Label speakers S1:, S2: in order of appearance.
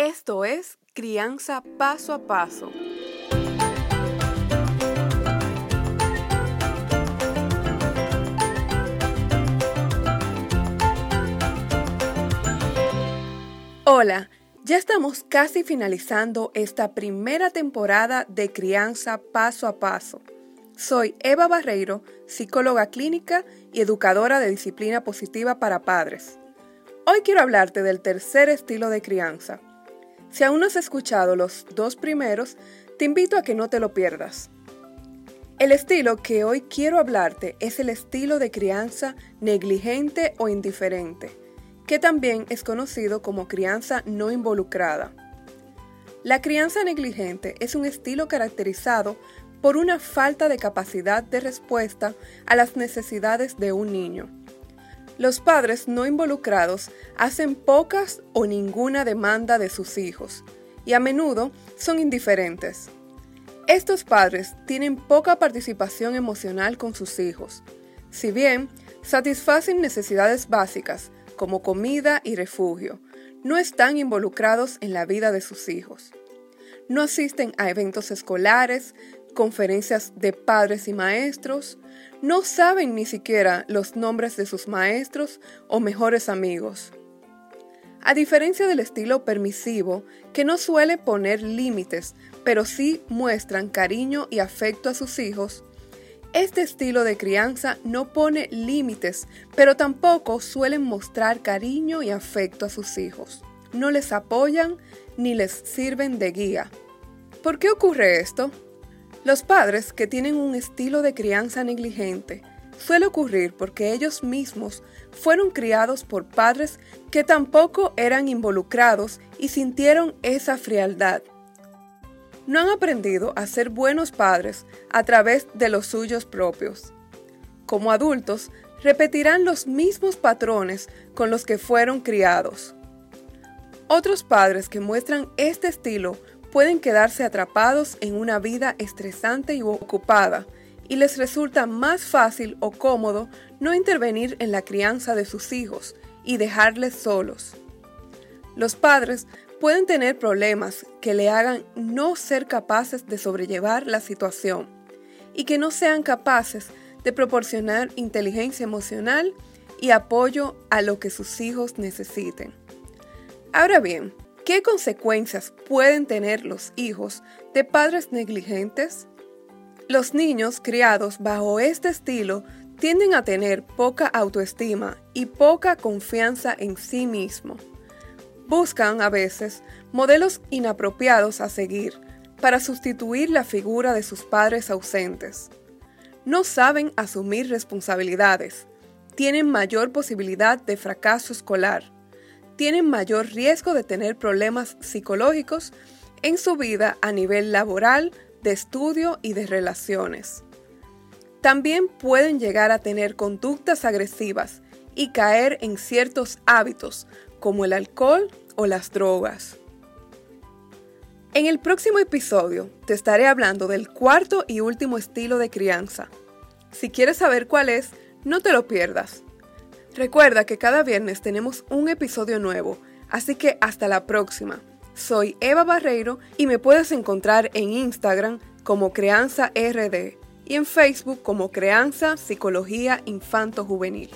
S1: Esto es Crianza Paso a Paso. Hola, ya estamos casi finalizando esta primera temporada de Crianza Paso a Paso. Soy Eva Barreiro, psicóloga clínica y educadora de disciplina positiva para padres. Hoy quiero hablarte del tercer estilo de crianza, si aún no has escuchado los dos primeros, te invito a que no te lo pierdas. El estilo que hoy quiero hablarte es el estilo de crianza negligente o indiferente, que también es conocido como crianza no involucrada. La crianza negligente es un estilo caracterizado por una falta de capacidad de respuesta a las necesidades de un niño los padres no involucrados hacen pocas o ninguna demanda de sus hijos y a menudo son indiferentes. Estos padres tienen poca participación emocional con sus hijos. Si bien satisfacen necesidades básicas como comida y refugio, no están involucrados en la vida de sus hijos. No asisten a eventos escolares, conferencias de padres y maestros, no saben ni siquiera los nombres de sus maestros o mejores amigos. A diferencia del estilo permisivo, que no suele poner límites, pero sí muestran cariño y afecto a sus hijos, este estilo de crianza no pone límites, pero tampoco suelen mostrar cariño y afecto a sus hijos. No les apoyan ni les sirven de guía. ¿Por qué ocurre esto? Los padres que tienen un estilo de crianza negligente suele ocurrir porque ellos mismos fueron criados por padres que tampoco eran involucrados y sintieron esa frialdad. No han aprendido a ser buenos padres a través de los suyos propios. Como adultos, repetirán los mismos patrones con los que fueron criados. Otros padres que muestran este estilo pueden quedarse atrapados en una vida estresante y ocupada, y les resulta más fácil o cómodo no intervenir en la crianza de sus hijos y dejarles solos. Los padres pueden tener problemas que le hagan no ser capaces de sobrellevar la situación y que no sean capaces de proporcionar inteligencia emocional y apoyo a lo que sus hijos necesiten. Ahora bien, ¿Qué consecuencias pueden tener los hijos de padres negligentes? Los niños criados bajo este estilo tienden a tener poca autoestima y poca confianza en sí mismo. Buscan a veces modelos inapropiados a seguir para sustituir la figura de sus padres ausentes. No saben asumir responsabilidades, tienen mayor posibilidad de fracaso escolar tienen mayor riesgo de tener problemas psicológicos en su vida a nivel laboral, de estudio y de relaciones. También pueden llegar a tener conductas agresivas y caer en ciertos hábitos como el alcohol o las drogas. En el próximo episodio te estaré hablando del cuarto y último estilo de crianza. Si quieres saber cuál es, no te lo pierdas. Recuerda que cada viernes tenemos un episodio nuevo, así que hasta la próxima. Soy Eva Barreiro y me puedes encontrar en Instagram como Creanza RD y en Facebook como Creanza Psicología Infanto Juvenil.